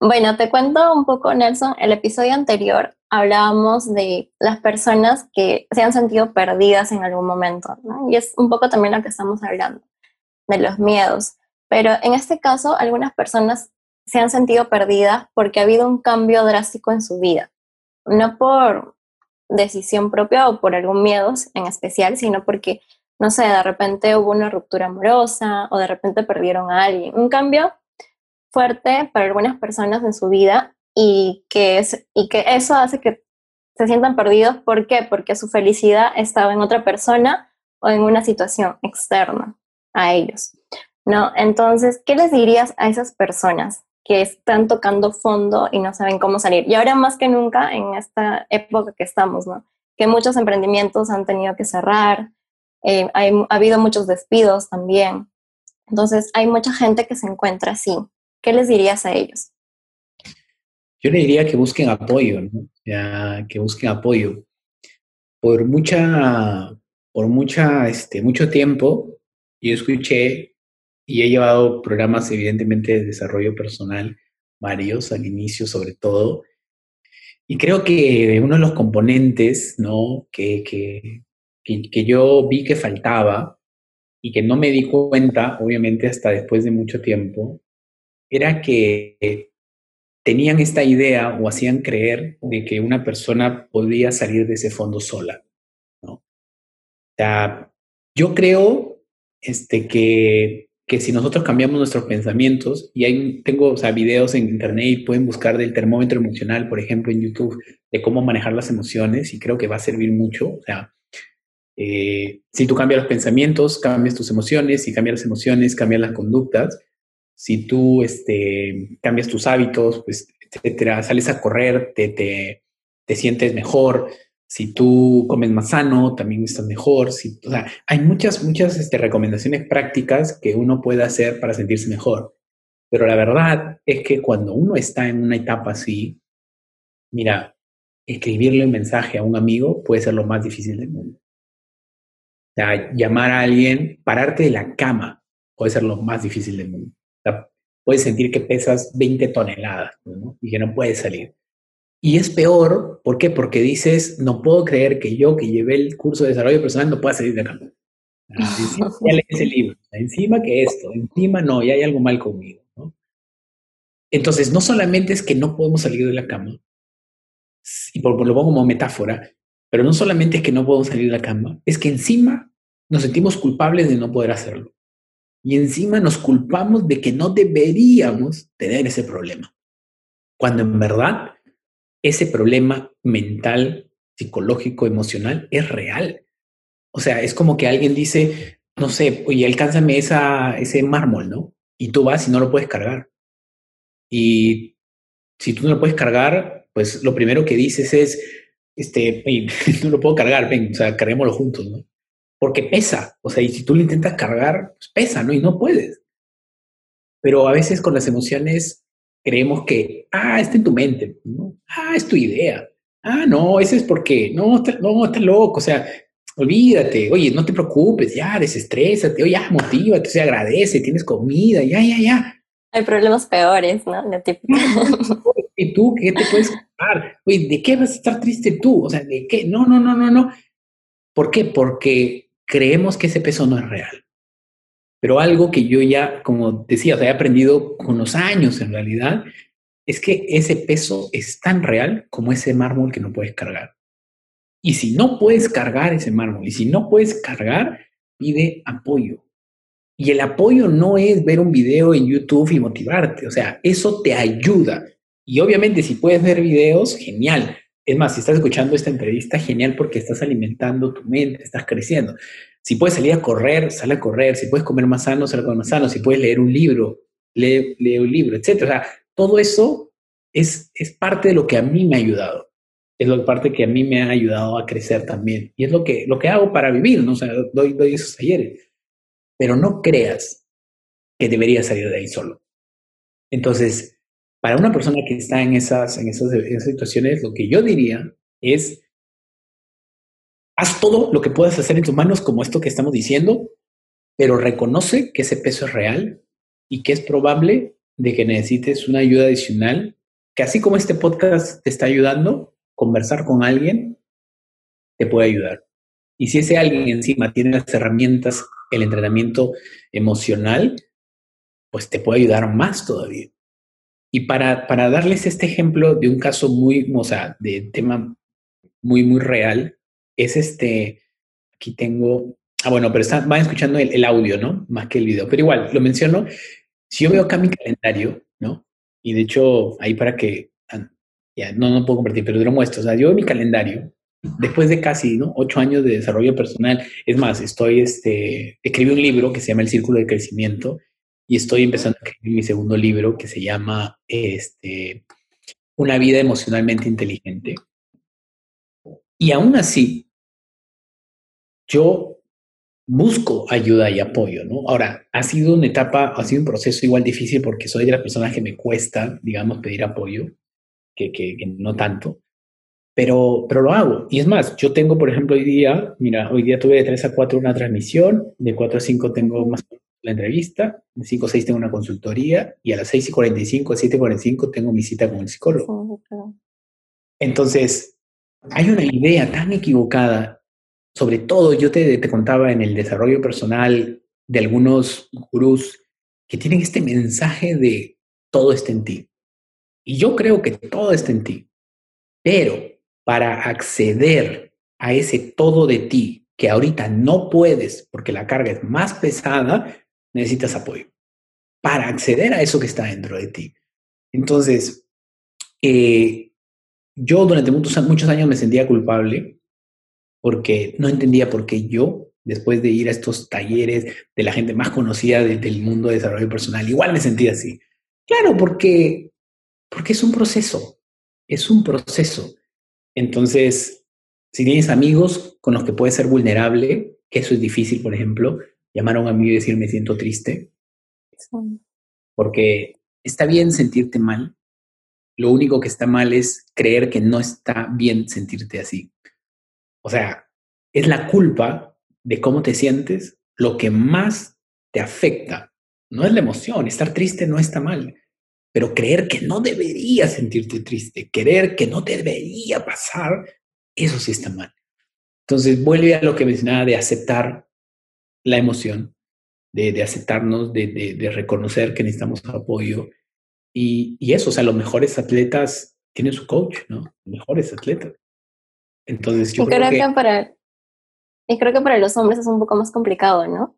bueno, te cuento un poco, Nelson. El episodio anterior hablábamos de las personas que se han sentido perdidas en algún momento, ¿no? Y es un poco también lo que estamos hablando, de los miedos. Pero en este caso, algunas personas se han sentido perdidas porque ha habido un cambio drástico en su vida. No por decisión propia o por algún miedo en especial, sino porque no sé, de repente hubo una ruptura amorosa o de repente perdieron a alguien. Un cambio fuerte para algunas personas en su vida y que, es, y que eso hace que se sientan perdidos. ¿Por qué? Porque su felicidad estaba en otra persona o en una situación externa a ellos. ¿No? Entonces, ¿qué les dirías a esas personas que están tocando fondo y no saben cómo salir? Y ahora más que nunca en esta época que estamos, ¿no? Que muchos emprendimientos han tenido que cerrar, eh, ha habido muchos despidos también. Entonces, hay mucha gente que se encuentra así. ¿Qué les dirías a ellos? Yo le diría que busquen apoyo, ¿no? que busquen apoyo. Por mucha, por mucha, este, mucho tiempo, yo escuché y he llevado programas, evidentemente, de desarrollo personal, varios al inicio sobre todo, y creo que uno de los componentes, ¿no? Que, que, que, yo vi que faltaba y que no me di cuenta, obviamente hasta después de mucho tiempo, era que tenían esta idea o hacían creer de que una persona podría salir de ese fondo sola. ¿no? O sea, yo creo este, que, que si nosotros cambiamos nuestros pensamientos, y hay, tengo o videos en internet y pueden buscar del termómetro emocional, por ejemplo, en YouTube, de cómo manejar las emociones, y creo que va a servir mucho. O sea, eh, si tú cambias los pensamientos, cambias tus emociones, si cambias las emociones, cambias las conductas. Si tú este, cambias tus hábitos, pues etcétera, sales a correr, te, te, te sientes mejor. Si tú comes más sano, también estás mejor. Si, o sea, hay muchas, muchas este, recomendaciones prácticas que uno puede hacer para sentirse mejor. Pero la verdad es que cuando uno está en una etapa así, mira, escribirle un mensaje a un amigo puede ser lo más difícil del mundo. Sea, llamar a alguien, pararte de la cama puede ser lo más difícil del mundo. O sea, puedes sentir que pesas 20 toneladas ¿no? y que no puedes salir. Y es peor, ¿por qué? Porque dices, no puedo creer que yo que llevé el curso de desarrollo personal no pueda salir de la cama. Encima ya leí ese libro, encima que esto, encima no, ya hay algo mal conmigo. ¿no? Entonces, no solamente es que no podemos salir de la cama, y por, lo pongo como metáfora, pero no solamente es que no podemos salir de la cama, es que encima nos sentimos culpables de no poder hacerlo. Y encima nos culpamos de que no deberíamos tener ese problema. Cuando en verdad ese problema mental, psicológico, emocional es real. O sea, es como que alguien dice, no sé, oye, alcánzame esa, ese mármol, ¿no? Y tú vas y no lo puedes cargar. Y si tú no lo puedes cargar, pues lo primero que dices es, este, no lo puedo cargar, ven, o sea, carguémoslo juntos, ¿no? Porque pesa, o sea, y si tú lo intentas cargar, pues pesa, ¿no? Y no puedes. Pero a veces con las emociones creemos que, ah, está en tu mente, ¿no? Ah, es tu idea. Ah, no, ese es porque, no, está, no, está loco, o sea, olvídate, oye, no te preocupes, ya, desestrésate, oye, ya, motívate, se agradece, tienes comida, ya, ya, ya. Hay problemas peores, ¿no? La típica. ¿Y tú qué te puedes quedar? Oye, ¿de qué vas a estar triste tú? O sea, ¿de qué? No, no, no, no, no. ¿Por qué? Porque creemos que ese peso no es real. Pero algo que yo ya, como decía, he aprendido con los años en realidad, es que ese peso es tan real como ese mármol que no puedes cargar. Y si no puedes cargar ese mármol, y si no puedes cargar, pide apoyo. Y el apoyo no es ver un video en YouTube y motivarte, o sea, eso te ayuda. Y obviamente si puedes ver videos, genial. Es más, si estás escuchando esta entrevista, genial porque estás alimentando tu mente, estás creciendo. Si puedes salir a correr, sal a correr. Si puedes comer más sano, sal a comer más sano. Si puedes leer un libro, lee, lee un libro, etc. O sea, todo eso es, es parte de lo que a mí me ha ayudado. Es la parte que a mí me ha ayudado a crecer también. Y es lo que, lo que hago para vivir, ¿no? O sea, doy, doy esos talleres. Pero no creas que deberías salir de ahí solo. Entonces, para una persona que está en esas, en esas, situaciones, lo que yo diría es haz todo lo que puedas hacer en tus manos, como esto que estamos diciendo, pero reconoce que ese peso es real y que es probable de que necesites una ayuda adicional, que así como este podcast te está ayudando, conversar con alguien te puede ayudar. Y si ese alguien encima tiene las herramientas, el entrenamiento emocional, pues te puede ayudar más todavía. Y para, para darles este ejemplo de un caso muy, o sea, de tema muy, muy real, es este, aquí tengo, ah, bueno, pero están, van escuchando el, audio, ¿no? Más que el video, pero igual, lo menciono, si yo veo acá mi calendario, ¿no? Y de hecho, ahí para que, ah, ya, no, no puedo compartir, pero te lo muestro, o sea, yo veo mi calendario, después de casi, ¿no? Ocho años de desarrollo personal, es más, estoy, este, escribí un libro que se llama El Círculo de Crecimiento y estoy empezando a escribir mi segundo libro que se llama, este, Una vida emocionalmente inteligente. Y aún así, yo busco ayuda y apoyo, ¿no? Ahora, ha sido una etapa, ha sido un proceso igual difícil porque soy de las personas que me cuesta, digamos, pedir apoyo, que, que, no tanto, pero, pero lo hago. Y es más, yo tengo, por ejemplo, hoy día, mira, hoy día tuve de 3 a 4 una transmisión, de 4 a 5 tengo más la entrevista, de 5 a 6 tengo una consultoría y a las 6 y 45, a 7 y 45 tengo mi cita con el psicólogo. Entonces, hay una idea tan equivocada sobre todo, yo te, te contaba en el desarrollo personal de algunos gurús que tienen este mensaje de todo está en ti. Y yo creo que todo está en ti. Pero para acceder a ese todo de ti que ahorita no puedes porque la carga es más pesada, necesitas apoyo. Para acceder a eso que está dentro de ti. Entonces, eh, yo durante muchos, años me sentía culpable porque no entendía por qué yo, después de ir a estos talleres de la gente más conocida del mundo de desarrollo personal, igual me sentía así. Claro, porque porque es un proceso, es un proceso. Entonces, si tienes amigos con los que puedes ser vulnerable, que eso es difícil, por ejemplo, llamar a un amigo y decir me siento triste, porque está bien sentirte mal, lo único que está mal es creer que no está bien sentirte así. O sea, es la culpa de cómo te sientes lo que más te afecta. No es la emoción, estar triste no está mal, pero creer que no debería sentirte triste, creer que no te debería pasar, eso sí está mal. Entonces vuelve a lo que mencionaba de aceptar la emoción, de, aceptarnos, de, reconocer que necesitamos apoyo. Y, eso, o sea, los mejores atletas tienen su coach, ¿no? Los mejores atletas. Entonces yo creo, que, para y creo que para los hombres es un poco más complicado, ¿no?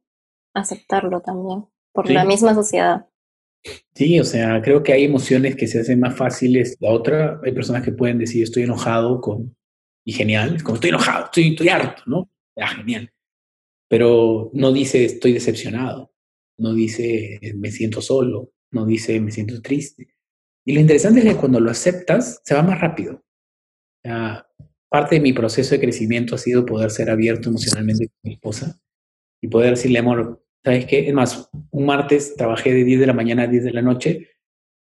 Aceptarlo también, por la misma sociedad. Sí, o sea, creo que hay emociones que se hacen más fáciles. La otra, hay personas que pueden decir estoy enojado con, y genial, como estoy enojado, estoy, estoy harto, ¿no? Ah, genial. Pero no dice estoy decepcionado, no dice me siento solo, no dice me siento triste. Y lo interesante es que cuando lo aceptas, se va más rápido. Sea, parte de mi proceso de crecimiento ha sido poder ser abierto emocionalmente con mi esposa y poder decirle, amor, ¿sabes qué? Es más, un martes trabajé de 10 de la mañana a 10 de la noche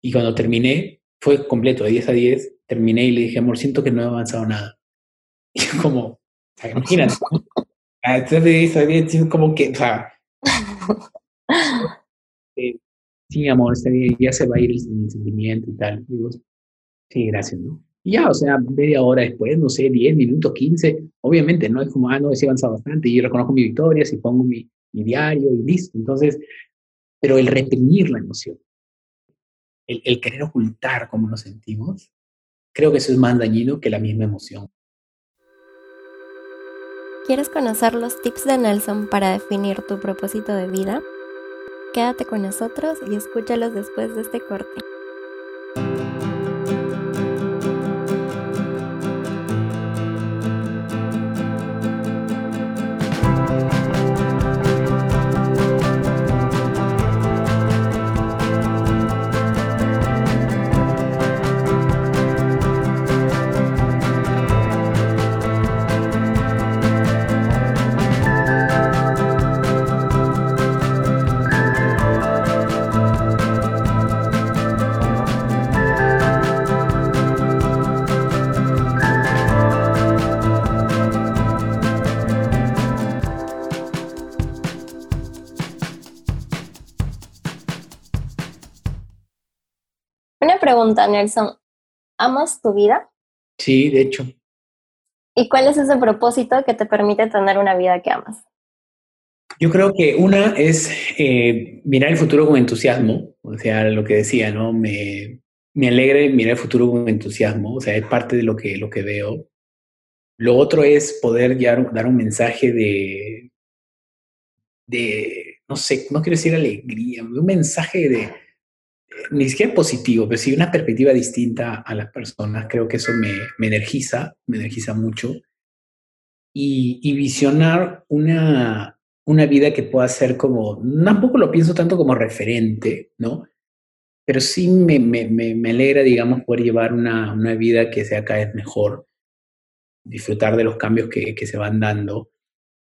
y cuando terminé, fue completo, de 10 a 10, terminé y le dije, amor, siento que no he avanzado nada. Y yo como, imagínate, a 10 a 10, como que, o sea, eh, sí, amor, ya se va a ir el sentimiento y tal. digo, sí, gracias, ¿no? Y ya, o sea, media hora después, no sé, 10 minutos, 15, obviamente no es como, ah, no, he avanzado bastante y yo reconozco mi victoria, si pongo mi, mi diario y listo. Entonces, pero el reprimir la emoción, el, el querer ocultar cómo nos sentimos, creo que eso es más dañino que la misma emoción. ¿Quieres conocer los tips de Nelson para definir tu propósito de vida? Quédate con nosotros y escúchalos después de este corte. Pregunta, Nelson. ¿Amas tu vida? Sí, de hecho. ¿Y cuál es ese propósito que te permite tener una vida que amas? Yo creo que una es eh, mirar el futuro con entusiasmo, o sea, lo que decía, ¿no? Me, me alegra mirar el futuro con entusiasmo, o sea, es parte de lo que, lo que veo. Lo otro es poder dar un mensaje de, de, no sé, no quiero decir alegría, un mensaje de, ni siquiera positivo, pero sí una perspectiva distinta a las personas. Creo que eso me, me energiza, me energiza mucho. Y, y, visionar una, una vida que pueda ser como, tampoco lo pienso tanto como referente, ¿no? Pero sí me, me, me alegra, digamos, poder llevar una, una, vida que sea cada vez mejor, disfrutar de los cambios que, que se van dando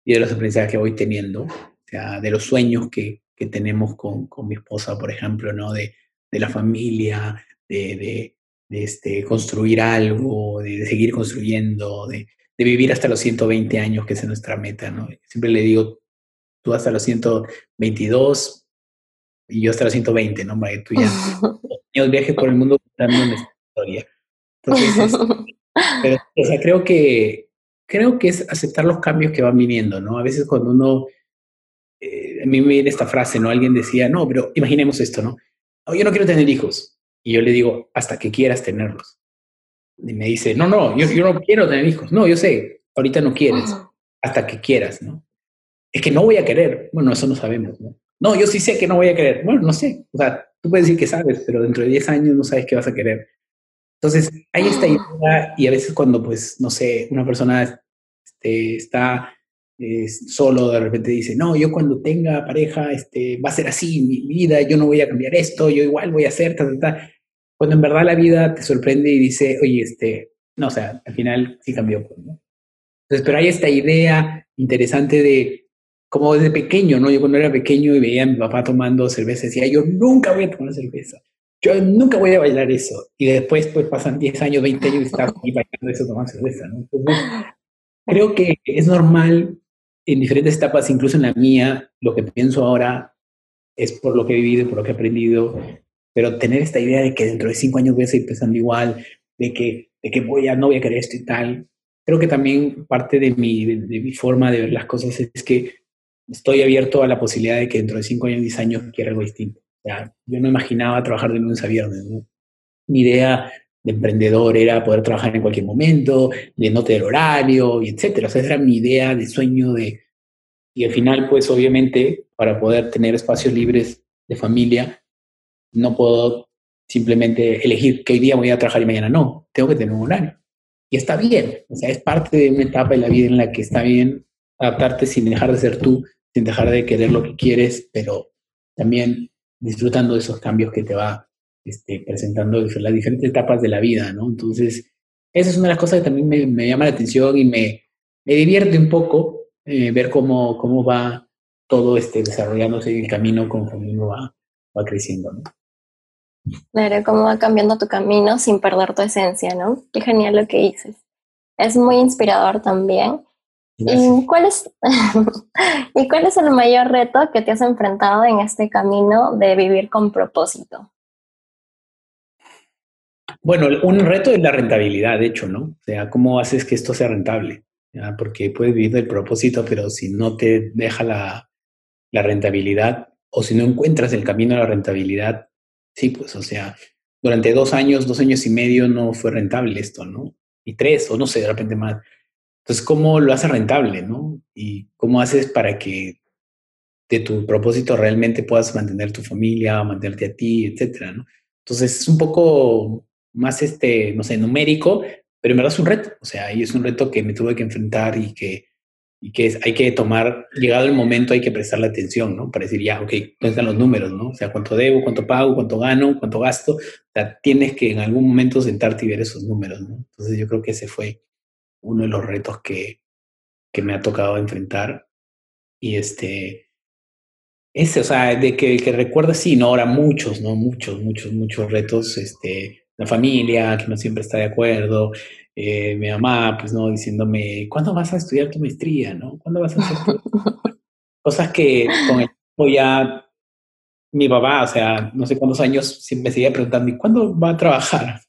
y de los aprendizajes que voy teniendo, o sea, de los sueños que, que tenemos con, con mi esposa, por ejemplo, ¿no? De, de la familia, de, de, este, construir algo, de, seguir construyendo, de, vivir hasta los 120 años, que es nuestra meta, ¿no? Siempre le digo, tú hasta los 122 y yo hasta los 120, ¿no? Para que tú ya viajes por el mundo contando una historia. Entonces, pero, o sea, creo que, creo que es aceptar los cambios que van viniendo, ¿no? A veces cuando uno, eh, a mí me viene esta frase, ¿no? Alguien decía, no, pero imaginemos esto, ¿no? Yo no quiero tener hijos. Y yo le digo, hasta que quieras tenerlos. Y me dice, no, no, yo, yo no quiero tener hijos. No, yo sé, ahorita no quieres, hasta que quieras, ¿no? Es que no voy a querer. Bueno, eso no sabemos, ¿no? No, yo sí sé que no voy a querer. Bueno, no sé. O sea, tú puedes decir que sabes, pero dentro de 10 años no sabes qué vas a querer. Entonces, hay esta idea y a veces cuando, pues, no sé, una persona este, está solo de repente dice, no, yo cuando tenga pareja, este, va a ser así mi, vida, yo no voy a cambiar esto, yo igual voy a hacer, ta, ta, ta. cuando en verdad la vida te sorprende y dice, oye, este, no, o sea, al final sí cambió. Pues, ¿no? Entonces, pero hay esta idea interesante de, como desde pequeño, ¿no? Yo cuando era pequeño y veía a mi papá tomando cerveza, decía, yo nunca voy a tomar cerveza, yo nunca voy a bailar eso. Y después, pues pasan 10 años, 20 años y estás aquí bailando eso, tomando cerveza, ¿no? creo que es normal en diferentes etapas, incluso en la mía, lo que pienso ahora es por lo que he vivido, por lo que he aprendido, pero tener esta idea de que dentro de cinco años voy a seguir pensando igual, de que, de que voy a, no voy a querer esto y tal, creo que también parte de mi, de, mi forma de ver las cosas es que estoy abierto a la posibilidad de que dentro de cinco años, diez años quiera algo distinto. yo no imaginaba trabajar de lunes a viernes. Mi idea de emprendedor era poder trabajar en cualquier momento, de no tener horario, y etcétera. O esa era mi idea de sueño de... Y al final, pues obviamente, para poder tener espacios libres de familia, no puedo simplemente elegir que hoy día voy a trabajar y mañana no. Tengo que tener un horario. Y está bien. O sea, es parte de una etapa de la vida en la que está bien adaptarte sin dejar de ser tú, sin dejar de querer lo que quieres, pero también disfrutando de esos cambios que te va este, presentando las diferentes etapas de la vida, ¿no? Entonces, esa es una de las cosas que también me, llama la atención y me, me divierte un poco eh, ver cómo, cómo va todo este desarrollándose en el camino conforme uno va, va creciendo, ¿no? Claro, cómo va cambiando tu camino sin perder tu esencia, ¿no? Qué genial lo que dices. Es muy inspirador también. ¿Y cuál, es, ¿Y cuál es el mayor reto que te has enfrentado en este camino de vivir con propósito? Bueno, un reto es la rentabilidad, de hecho, ¿no? O sea, ¿cómo haces que esto sea rentable? Porque puedes vivir del propósito, pero si no te deja la, rentabilidad o si no encuentras el camino a la rentabilidad, sí, pues, o sea, durante dos años, dos años y medio no fue rentable esto, ¿no? Y tres, o no sé, de repente más. Entonces, ¿cómo lo haces rentable, no? Y cómo haces para que de tu propósito realmente puedas mantener tu familia, mantenerte a ti, etcétera, ¿no? Entonces, es un poco más, este, no sé, numérico, pero en verdad es un reto. O sea, y es un reto que me tuve que enfrentar y que, y que hay que tomar, llegado el momento, hay que prestarle atención, ¿no? Para decir, ya, ok, ¿dónde están los números, no? O sea, cuánto debo, cuánto pago, cuánto gano, cuánto gasto. O sea, tienes que en algún momento sentarte y ver esos números, ¿no? Entonces, yo creo que ese fue uno de los retos que, que me ha tocado enfrentar. Y este, ese, o sea, de que, que recuerda, sí, no, ahora muchos, ¿no? Muchos, muchos, muchos retos, este, la familia, que no siempre está de acuerdo, eh, mi mamá, pues, ¿no? Diciéndome, ¿cuándo vas a estudiar tu maestría, no? ¿Cuándo vas a hacer Cosas que con el tiempo ya mi papá, o sea, no sé cuántos años, siempre seguía preguntando, ¿y cuándo va a trabajar?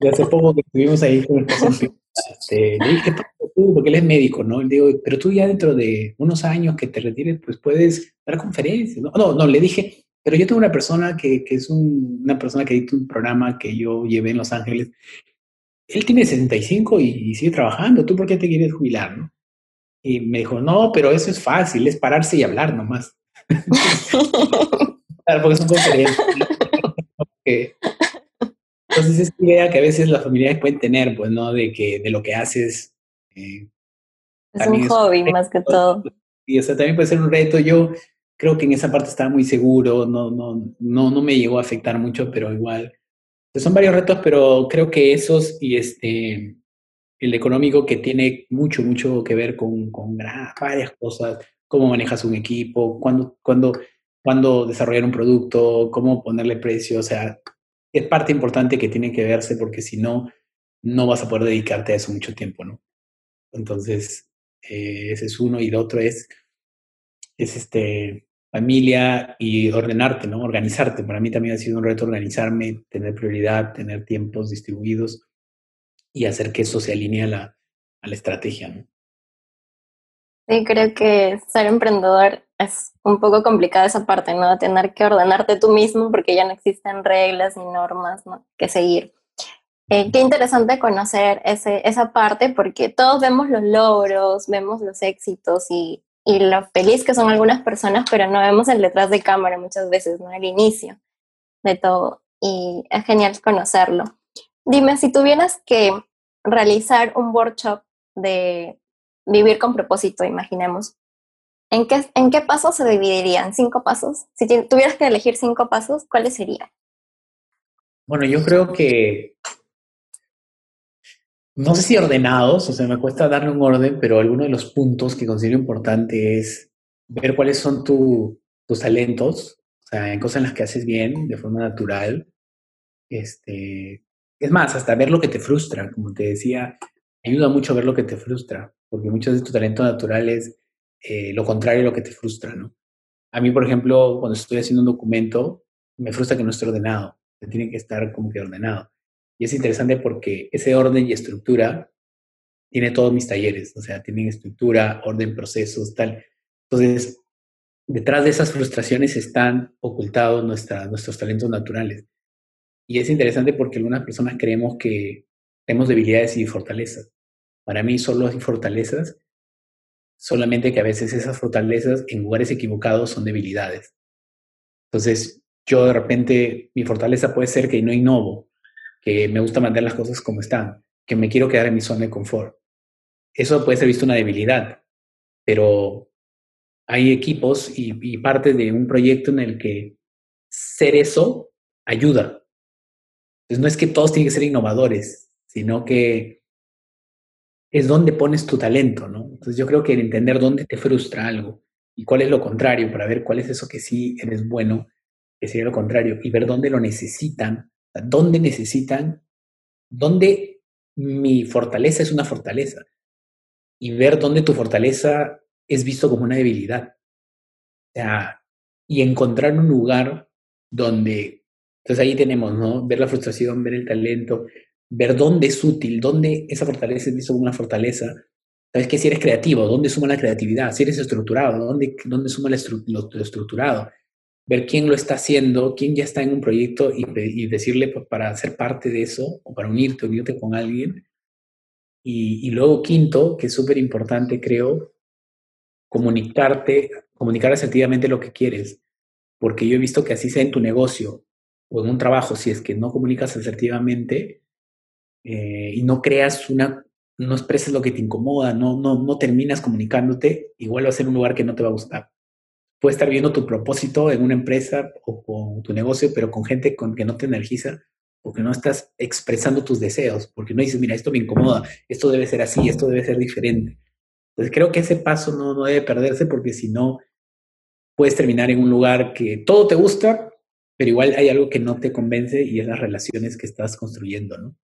y hace poco que estuvimos ahí con el paciente, este, le dije, tú, porque él es médico, ¿no? Le digo, pero tú ya dentro de unos años que te retires, pues puedes dar conferencias, ¿no? No, no, le dije, pero yo tengo una persona que, que es una persona que edita un programa que yo llevé en Los Ángeles. Él tiene 65 y, y, sigue trabajando. ¿Tú por qué te quieres jubilar? No? Y me dijo, no, pero eso es fácil, es pararse y hablar nomás. claro, porque son conferencias. Entonces es idea que a veces las familias pueden tener, pues, ¿no? De que de lo que haces. Eh, es un hobby más que todo. Y o sea, también puede ser un reto. Yo creo que en esa parte estaba muy seguro, no, no, no, no me llegó a afectar mucho, pero igual. Pues son varios retos, pero creo que esos y este, el económico que tiene mucho, mucho que ver con, con varias cosas, cómo manejas un equipo, cuándo, cuándo, cuándo desarrollar un producto, cómo ponerle precio, o sea, es parte importante que tiene que verse porque si no, no vas a poder dedicarte a eso mucho tiempo, ¿no? Entonces, eh, ese es uno y el otro es, es este, familia y ordenarte, ¿no? Organizarte. Para mí también ha sido un reto organizarme, tener prioridad, tener tiempos distribuidos y hacer que eso se alinee a la, a la estrategia, ¿no? Sí, creo que ser emprendedor es un poco complicada esa parte, ¿no? Tener que ordenarte tú mismo porque ya no existen reglas ni normas ¿no? que seguir. Eh, qué interesante conocer ese, esa parte porque todos vemos los logros, vemos los éxitos y y lo feliz que son algunas personas, pero no vemos el detrás de cámara muchas veces, ¿no? El inicio de todo. Y es genial conocerlo. Dime, si tuvieras que realizar un workshop de vivir con propósito, imaginemos, ¿en qué, en qué pasos se dividirían? ¿Cinco pasos? Si tuvieras que elegir cinco pasos, ¿cuáles serían? Bueno, yo creo que no sé si ordenados, o sea, me cuesta darle un orden, pero alguno de los puntos que considero importante es ver cuáles son tus talentos, o sea, en cosas en las que haces bien, de forma natural. Este, es más, hasta ver lo que te frustra, como te decía, ayuda mucho ver lo que te frustra, porque muchos de tu talento natural es eh, lo contrario a lo que te frustra, ¿no? A mí, por ejemplo, cuando estoy haciendo un documento, me frustra que no esté ordenado, tiene que estar como que ordenado. Y es interesante porque ese orden y estructura tiene todos mis talleres, o sea, tienen estructura, orden, procesos, tal. Entonces, detrás de esas frustraciones están ocultados nuestros talentos naturales. Y es interesante porque algunas personas creemos que tenemos debilidades y fortalezas. Para mí solo hay fortalezas, solamente que a veces esas fortalezas en lugares equivocados son debilidades. Entonces, yo de repente, mi fortaleza puede ser que no innovo, que me gusta mantener las cosas como están, que me quiero quedar en mi zona de confort. Eso puede ser visto una debilidad, pero hay equipos y, y parte de un proyecto en el que ser eso ayuda. Entonces no es que todos tienen que ser innovadores, sino que es donde pones tu talento, ¿no? Entonces yo creo que entender dónde te frustra algo y cuál es lo contrario para ver cuál es eso que sí eres bueno, que sería lo contrario, y ver dónde lo necesitan ¿Dónde necesitan? ¿Dónde mi fortaleza es una fortaleza? Y ver dónde tu fortaleza es visto como una debilidad. O sea, y encontrar un lugar donde, entonces ahí tenemos, ¿no? Ver la frustración, ver el talento, ver dónde es útil, dónde esa fortaleza es visto como una fortaleza. Sabes que si eres creativo, ¿dónde suma la creatividad? Si eres estructurado, ¿dónde, dónde suma lo, estructurado? Ver quién lo está haciendo, quién ya está en un proyecto y, decirle para ser parte de eso o para unirte, unirte con alguien. Y, luego quinto, que es súper importante, creo, comunicarte, comunicar asertivamente lo que quieres. Porque yo he visto que así sea en tu negocio o en un trabajo, si es que no comunicas asertivamente eh, y no creas una, no expresas lo que te incomoda, no, no, no terminas comunicándote, igual va a ser un lugar que no te va a gustar puedes estar viendo tu propósito en una empresa o con tu negocio, pero con gente con que no te energiza, porque no estás expresando tus deseos, porque no dices, mira, esto me incomoda, esto debe ser así, esto debe ser diferente. Entonces creo que ese paso no, no debe perderse porque si no, puedes terminar en un lugar que todo te gusta, pero igual hay algo que no te convence y es las relaciones que estás construyendo, ¿no?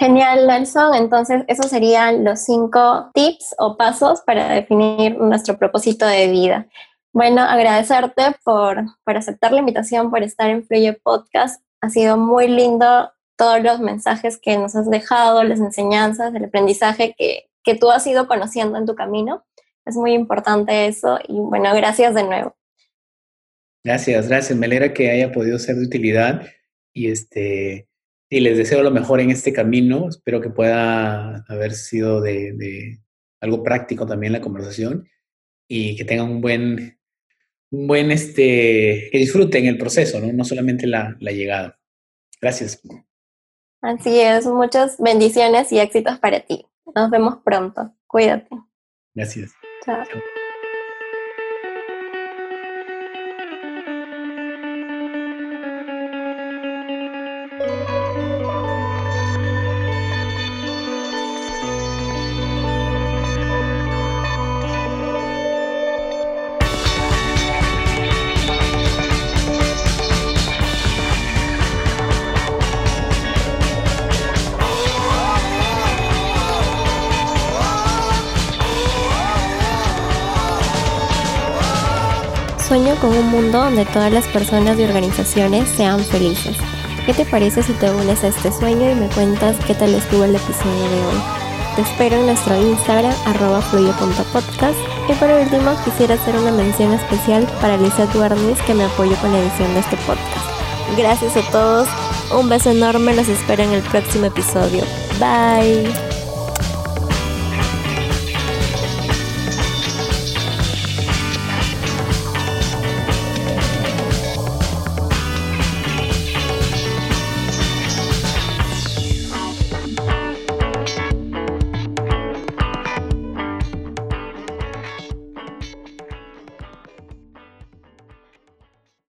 Genial, Nelson. Entonces, esos serían los cinco tips o pasos para definir nuestro propósito de vida. Bueno, agradecerte por, por aceptar la invitación, por estar en Fluye Podcast. Ha sido muy lindo todos los mensajes que nos has dejado, las enseñanzas, el aprendizaje que, que tú has ido conociendo en tu camino. Es muy importante eso y bueno, gracias de nuevo. Gracias, gracias. Me alegra que haya podido ser de utilidad y este y les deseo lo mejor en este camino. Espero que pueda haber sido de, algo práctico también la conversación y que tengan un buen, un buen, este, que disfruten el proceso, ¿no? No solamente la, la llegada. Gracias. Así es, muchas bendiciones y éxitos para ti. Nos vemos pronto. Cuídate. Gracias. Chao. Con un mundo donde todas las personas y organizaciones sean felices. ¿Qué te parece si te unes a este sueño y me cuentas qué tal estuvo el episodio de hoy? Te espero en nuestro Instagram, arroba fluyo.podcast. Y por último, quisiera hacer una mención especial para Lisa Duarnis, que me apoyó con la edición de este podcast. Gracias a todos, un beso enorme, los espero en el próximo episodio. Bye.